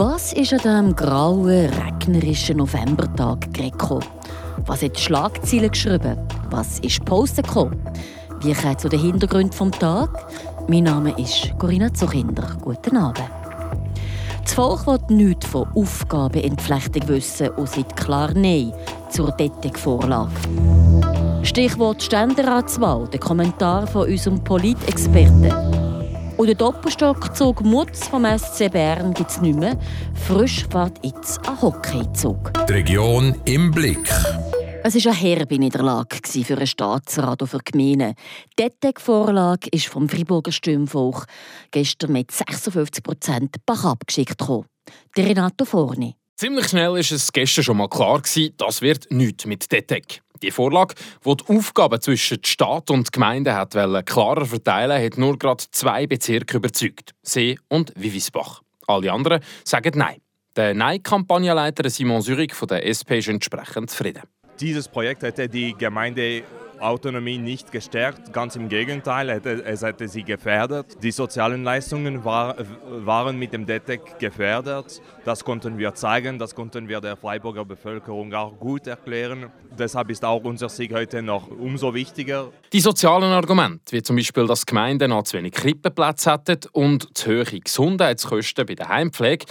Was ist an diesem grauen, regnerischen Novembertag gekommen? Was hat die Schlagzeilen geschrieben? Was ist Posten gekommen? Wie kommt zu den Hintergründen des Tages? Mein Name ist Corinna Zuchinder. Guten Abend. Das Volk will nichts von Aufgabenentflechtung wissen und sagt klar Nein zur DETEC-Vorlage. Stichwort Ständeratswahl, der Kommentar von unserem Politexperten. Und der Doppelstockzug Mutz vom SC Bern gibt es nicht mehr. Frisch fährt jetzt ein Hockeyzug. Die Region im Blick. Es war eine herbe Niederlage für einen Staatsrat und für die Gemeinden. Die DETEC-Vorlage ist vom Freiburger Stimmvolk gestern mit 56 Prozent Bach abgeschickt. Der Renato Forni. Ziemlich schnell war es gestern schon mal klar, das wird nichts mit DETEC. Die Vorlage, die die Aufgaben zwischen Staat und Gemeinde hat klarer verteilen hat nur gerade zwei Bezirke überzeugt: See und Vivisbach. Alle anderen sagen Nein. Der Nein-Kampagnenleiter Simon Zürich von der SP ist entsprechend zufrieden. Dieses Projekt hätte die Gemeinde Autonomie nicht gestärkt, ganz im Gegenteil, es hätte sie gefährdet. Die sozialen Leistungen war, waren mit dem DETEC gefährdet. Das konnten wir zeigen, das konnten wir der Freiburger Bevölkerung auch gut erklären. Deshalb ist auch unser Sieg heute noch umso wichtiger. Die sozialen Argumente, wie zum Beispiel, dass Gemeinden noch zu wenig Krippenplätze hätten und zu hohe Gesundheitskosten bei der Heimpflege,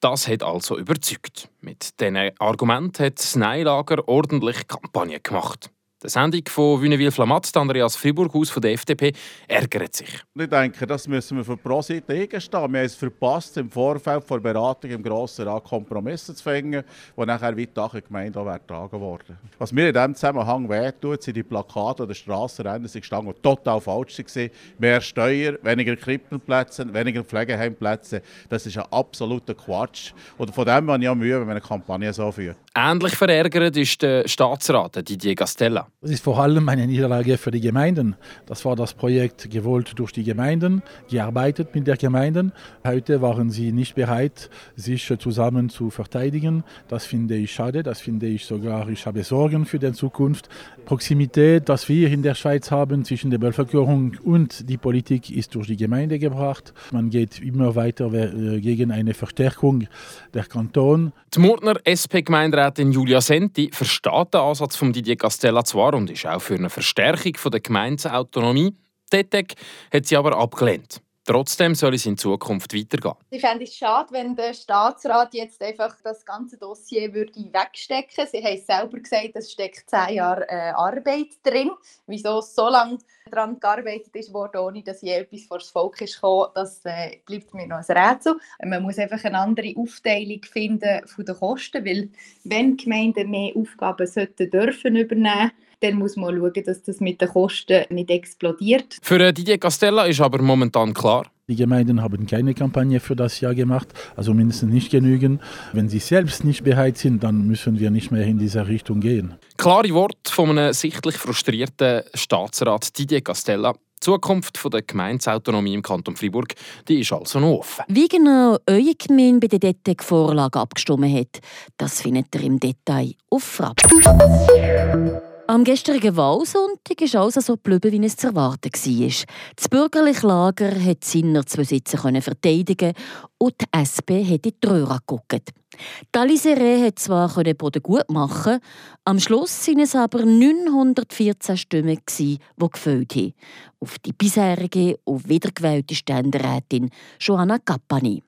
das hat also überzeugt. Mit diesen Argumenten hat das Neilager ordentlich Kampagne gemacht. Der Sendung von Wünnewil-Flamatt, Andreas Friburghaus von der FDP, ärgert sich. Ich denke, das müssen wir für Pro-Seite eingestehen. Wir haben es verpasst, im Vorfeld der Beratung im Grossen Rat Kompromisse zu finden, die nachher weiter in Gemeinde auch getragen wurden. Was mir in diesem Zusammenhang wehtut, sind die Plakate oder Strassenrennen, die gestanden, die total falsch waren. Mehr Steuer, weniger Krippenplätze, weniger Pflegeheimplätze. Das ist ein absoluter Quatsch. Und von dem habe ich auch Mühe, wenn man eine Kampagne so führt. Ähnlich verärgert ist der Staatsrat Didier Gastella. Das ist vor allem eine Niederlage für die Gemeinden. Das war das Projekt gewollt durch die Gemeinden, gearbeitet mit der Gemeinden. Heute waren sie nicht bereit, sich zusammen zu verteidigen. Das finde ich schade, das finde ich sogar, ich habe Sorgen für die Zukunft. Proximität, das wir in der Schweiz haben zwischen der Bevölkerung und die Politik, ist durch die Gemeinde gebracht. Man geht immer weiter äh, gegen eine Verstärkung der Kanton. Die Murtner SP-Gemeinderätin Julia Senti versteht den Ansatz von Didier Castella zwar und ist auch für eine Verstärkung der Gemeindeautonomie. DETEC hat sie aber abgelehnt. Trotzdem soll es in Zukunft weitergehen. Ich fände es schade, wenn der Staatsrat jetzt einfach das ganze Dossier würde wegstecken würde. Sie haben selber gesagt, es steckt zehn Jahre äh, Arbeit drin. Wieso so lange daran gearbeitet worden, ohne dass je etwas vor das Volk ist gekommen, das äh, bleibt mir noch ein Rätsel. Man muss einfach eine andere Aufteilung finden von den Kosten, weil wenn Gemeinden mehr Aufgaben sollten dürfen übernehmen dann muss man schauen, dass das mit den Kosten nicht explodiert. Für äh, Didier Castella ist aber momentan klar, die Gemeinden haben keine Kampagne für das Jahr gemacht, also mindestens nicht genügend. Wenn sie selbst nicht bereit sind, dann müssen wir nicht mehr in diese Richtung gehen. Klare Worte von einem sichtlich frustrierten Staatsrat Didier Castella. Die Zukunft der Gemeindeautonomie im Kanton Fribourg die ist also noch offen. Wie genau eure Gemeinde bei der DETEC-Vorlage abgestimmt hat, das findet ihr im Detail auf Frapp. Am gestrigen Wahlsonntag ist alles so geblieben, wie es zu erwarten war. Das bürgerliche Lager hat seine zwei Sitze verteidigen und die SP hat in die Röhre geguckt. Talisere hat zwar Boden gut machen, am Schluss waren es aber 914 Stimmen, die gefällt haben. Auf die bisherige und wiedergewählte Ständerätin Johanna Cappani.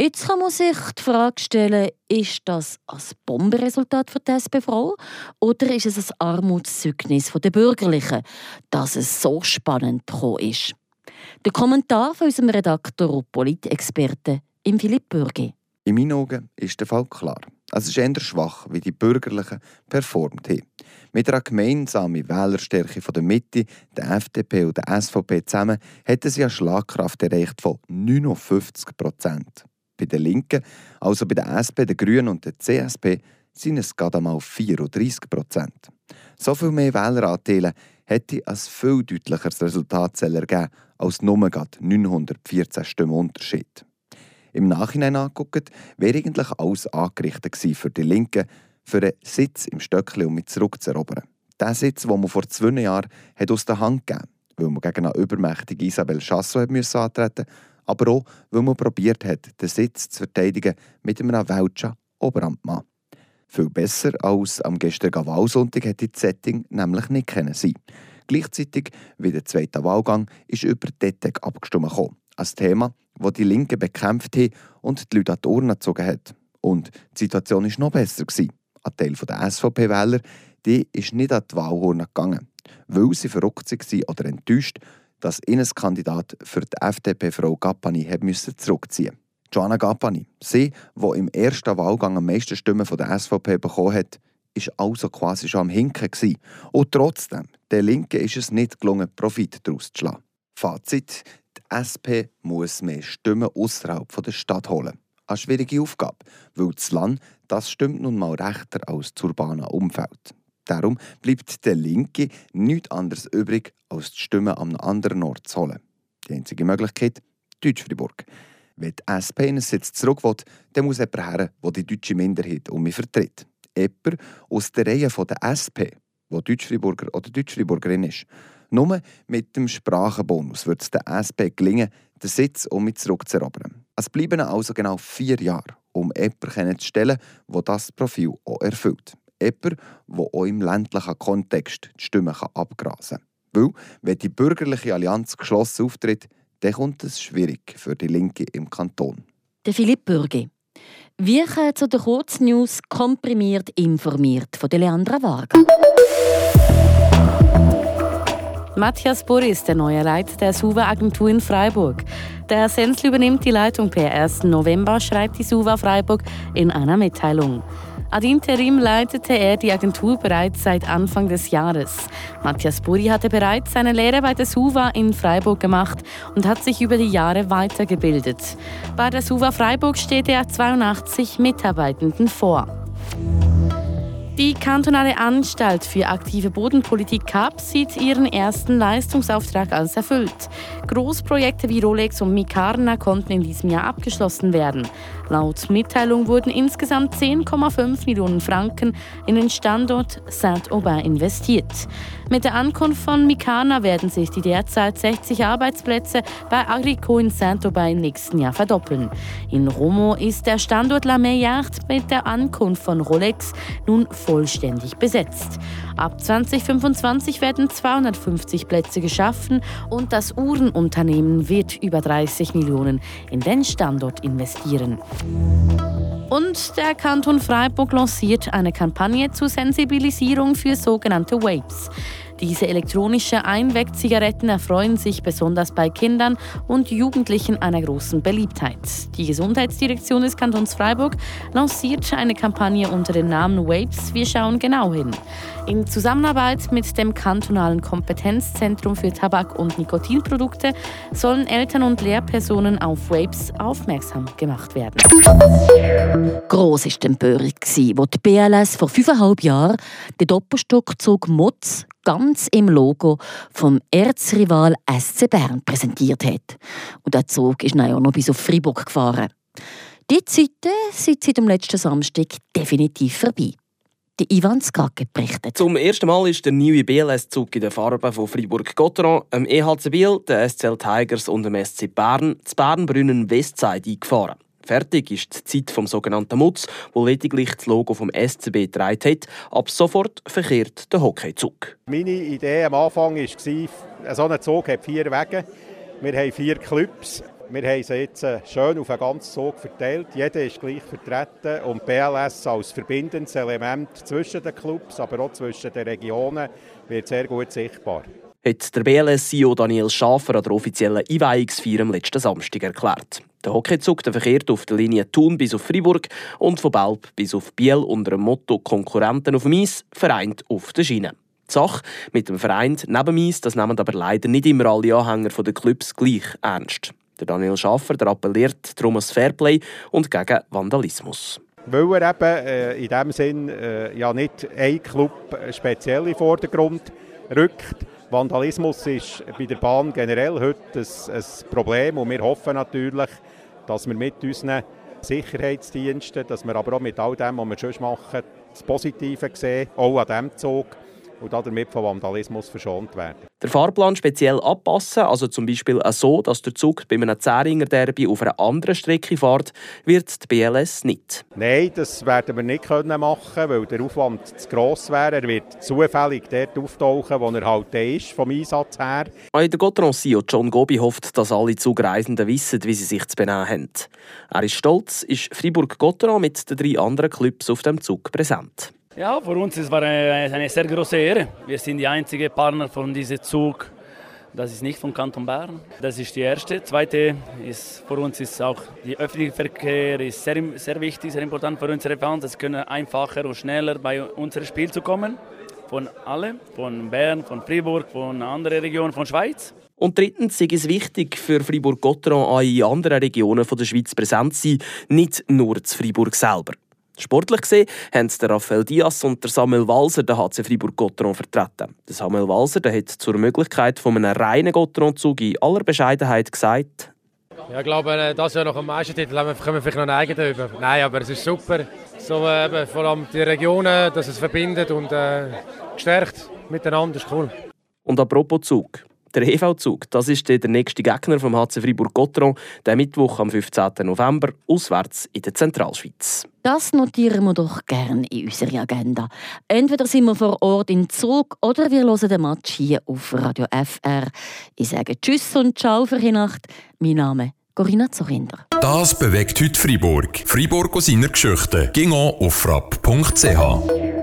Jetzt kann man sich die Frage stellen, ist das ein Bombenresultat für die SP-Frau oder ist es ein Armutszeugnis der Bürgerlichen, dass es so spannend gekommen ist? Der Kommentar von unserem Redakteur und Politexperten Philipp Bürgi. In meinen Augen ist der Fall klar. Es ist eher schwach, wie die Bürgerlichen performt haben. Mit einer gemeinsamen Wählerstärke von der Mitte, der FDP und der SVP zusammen hätten sie eine Schlagkraft erreicht von 59 Prozent. Bei den Linken, also bei der SP, den Grünen und der CSP, sind es gerade einmal 34 Prozent. So viel mehr Wähleranteile hätte ein viel deutlicheres Resultat ergeben als nur 914 Stimmen Unterschied. Im Nachhinein angeguckt, wäre eigentlich alles angerichtet für die Linken, für einen Sitz im Stöckli, um mich zurückzuerobern. Der Sitz, den man vor zwei Jahren aus der Hand gegeben weil man gegen eine übermächtige Isabel Chassot antreten musste, Aber auch, weil man probiert hat, den Sitz zu verteidigen mit einem Welcher Oberamtmann. Viel besser als am gestrigen Wahlsonntag hätte das Setting nämlich nicht können sein. Gleichzeitig wie der zweite Wahlgang ist über DETEC abgestimmt gekommen. Ein Thema, das die Linke bekämpft hat und die Leute an die Ohren gezogen hat. Und die Situation war noch besser. Gewesen. Ein Teil der SVP-Wähler ist nicht an die Wahlurne gegangen, weil sie verrückt waren oder enttäuscht, dass ihnen Kandidat für die FDP Frau Gappani zurückziehen musste. Joanna Gappani, sie, die im ersten Wahlgang am meisten Stimmen von der SVP bekommen hat, ist also quasi schon am Hinken gewesen. Und trotzdem, der Linke ist es nicht gelungen, Profit daraus zu schlagen. Fazit, die SP muss mehr Stimmen außerhalb der Stadt holen. Eine schwierige Aufgabe, weil das Land das stimmt nun mal rechter als das urbane Umfeld. Darum bleibt der Linke nichts anderes übrig, als die Stimmen einem anderen Ort zu holen. Die einzige Möglichkeit, Deutsch-Fribourg. Wenn die SP einen Sitz zurück will, dann muss jemand her, der die deutsche Minderheit um mich vertritt. Jemand aus der Reihe der SP, der Deutschfriburger oder Deutschfriburgerin ist. Nur mit dem Sprachenbonus wird es der SP gelingen, den Sitz um mich zurückzuerobern. Es bleiben also genau vier Jahre, um jemanden zu stellen, der das Profil auch erfüllt. Jemand, der auch im ländlichen Kontext die Stimme abgrasen kann. Weil, wenn die bürgerliche Allianz geschlossen auftritt, dann kommt es schwierig für die Linke im Kanton. Der Philipp Bürgi. Wir zu den Kurznews komprimiert informiert von der Leandra Varga. Matthias Burri ist der neue Leiter der SUVA-Agentur in Freiburg. Der Sensl übernimmt die Leitung per 1. November, schreibt die SUVA Freiburg in einer Mitteilung. Ad interim leitete er die Agentur bereits seit Anfang des Jahres. Matthias Burri hatte bereits seine Lehre bei der SUVA in Freiburg gemacht und hat sich über die Jahre weitergebildet. Bei der SUVA Freiburg steht er 82 Mitarbeitenden vor. Die kantonale Anstalt für aktive Bodenpolitik CAP sieht ihren ersten Leistungsauftrag als erfüllt. Großprojekte wie Rolex und Mikarna konnten in diesem Jahr abgeschlossen werden. Laut Mitteilung wurden insgesamt 10,5 Millionen Franken in den Standort Saint-Aubin investiert. Mit der Ankunft von Mikana werden sich die derzeit 60 Arbeitsplätze bei Agrico in Saint-Aubin im nächsten Jahr verdoppeln. In Romo ist der Standort La Meillard mit der Ankunft von Rolex nun vollständig besetzt. Ab 2025 werden 250 Plätze geschaffen und das Uhrenunternehmen wird über 30 Millionen in den Standort investieren. Und der Kanton Freiburg lanciert eine Kampagne zur Sensibilisierung für sogenannte Vapes. Diese elektronischen Einwegzigaretten erfreuen sich besonders bei Kindern und Jugendlichen einer großen Beliebtheit. Die Gesundheitsdirektion des Kantons Freiburg lanciert eine Kampagne unter dem Namen Vapes. Wir schauen genau hin. In Zusammenarbeit mit dem kantonalen Kompetenzzentrum für Tabak- und Nikotinprodukte sollen Eltern und Lehrpersonen auf Vapes aufmerksam gemacht werden. Gross war die Empörung, wo die BLS vor fünfeinhalb Jahren den Doppelstockzug Motz ganz im Logo vom Erzrival SC Bern präsentiert hat. Und der Zug ist dann auch noch bis auf Freiburg gefahren. Die Zeiten sind seit dem letzten Samstag definitiv vorbei. Die Ivan Skake berichtet. Zum ersten Mal ist der neue BLS-Zug in den Farben von Fribourg-Gotteron, dem EHC Biel, den SCL Tigers und dem SC Bern, zu Bernbrünnen Westside eingefahren. Fertig ist die Zeit vom sogenannten Mutz, wo lediglich das Logo vom SCB getragen hat. Ab sofort verkehrt der Hockeyzug. Meine Idee am Anfang war, so ein Zug hat vier Wege. Wir haben vier Clubs. Wir haben sie jetzt äh, schön auf einen ganzen Zug verteilt. Jeder ist gleich vertreten und BLS als verbindendes Element zwischen den Clubs, aber auch zwischen den Regionen wird sehr gut sichtbar hat der BLS-CEO Daniel Schafer an der offiziellen Einweihungsfeier am letzten Samstag erklärt. Der Hockeyzug verkehrt auf der Linie Thun bis auf Fribourg und von Belp bis auf Biel unter dem Motto Konkurrenten auf dem Eis, vereint auf der Schiene. Die Sache mit dem Verein neben Eis, das nehmen aber leider nicht immer alle Anhänger der Clubs gleich ernst. Der Daniel Schaffer der appelliert darum ans Fairplay und gegen Vandalismus. Weil er eben äh, in diesem Sinn äh, ja nicht ein Club speziell in den Vordergrund rückt, Vandalismus ist bei der Bahn generell heute ein, ein Problem und wir hoffen natürlich, dass wir mit unseren Sicherheitsdiensten, dass wir aber auch mit all dem, was wir schon machen, das Positive sehen, auch an diesem Zug. Und damit von Vandalismus verschont werden. Der Fahrplan speziell anpassen, also zum Beispiel so, dass der Zug bei einem Zähringer Derby auf einer anderen Strecke fährt, wird die BLS nicht. Nein, das werden wir nicht machen können, weil der Aufwand zu gross wäre. Er wird zufällig dort auftauchen, wo er halt ist, vom Einsatz her. Auch der Gotron-CEO John Gobi hofft, dass alle Zugreisenden wissen, wie sie sich zu benehmen haben. Er ist stolz, ist Fribourg-Gotron mit den drei anderen Clubs auf dem Zug präsent. Ja, für uns es war eine, eine sehr große Ehre. Wir sind die einzige Partner von diesem Zug. Das ist nicht von Kanton Bern. Das ist die erste. Zweite ist für uns ist auch der öffentliche Verkehr ist sehr, sehr wichtig, sehr important für unsere Fans. Es können einfacher und schneller bei unserem Spiel zu kommen. Von allen, von Bern, von Fribourg, von anderen Regionen, von Schweiz. Und drittens ist es wichtig für Fribourg-Gotteron auch in anderen Regionen der Schweiz präsent zu sein, nicht nur zu Fribourg selber. Sportlich gesehen haben der Raphael Diaz und der Samuel Walser den HC Fribourg-Gotteron vertreten. Der Samuel Walser der hat zur Möglichkeit von einem reinen Gotteron-Zug in aller Bescheidenheit gesagt, ja, ich glaube, äh, das Jahr nach dem Meistertitel haben wir vielleicht noch einen eigenen über. Nein, aber es ist super. So, äh, eben, vor allem die Regionen, dass es verbindet und äh, gestärkt miteinander, ist cool. Und apropos Zug. Der EV-Zug, das ist der nächste Gegner vom HC Fribourg-Gotteron, der Mittwoch am 15. November, auswärts in der Zentralschweiz. Das notieren wir doch gerne in unserer Agenda. Entweder sind wir vor Ort in Zug oder wir hören den Match hier auf Radio FR. Ich sage Tschüss und Ciao für die Nacht. Mein Name ist Corinna Zorinder. Das bewegt heute Freiburg. Freiburg aus seiner Geschichte. Ging auf frapp.ch.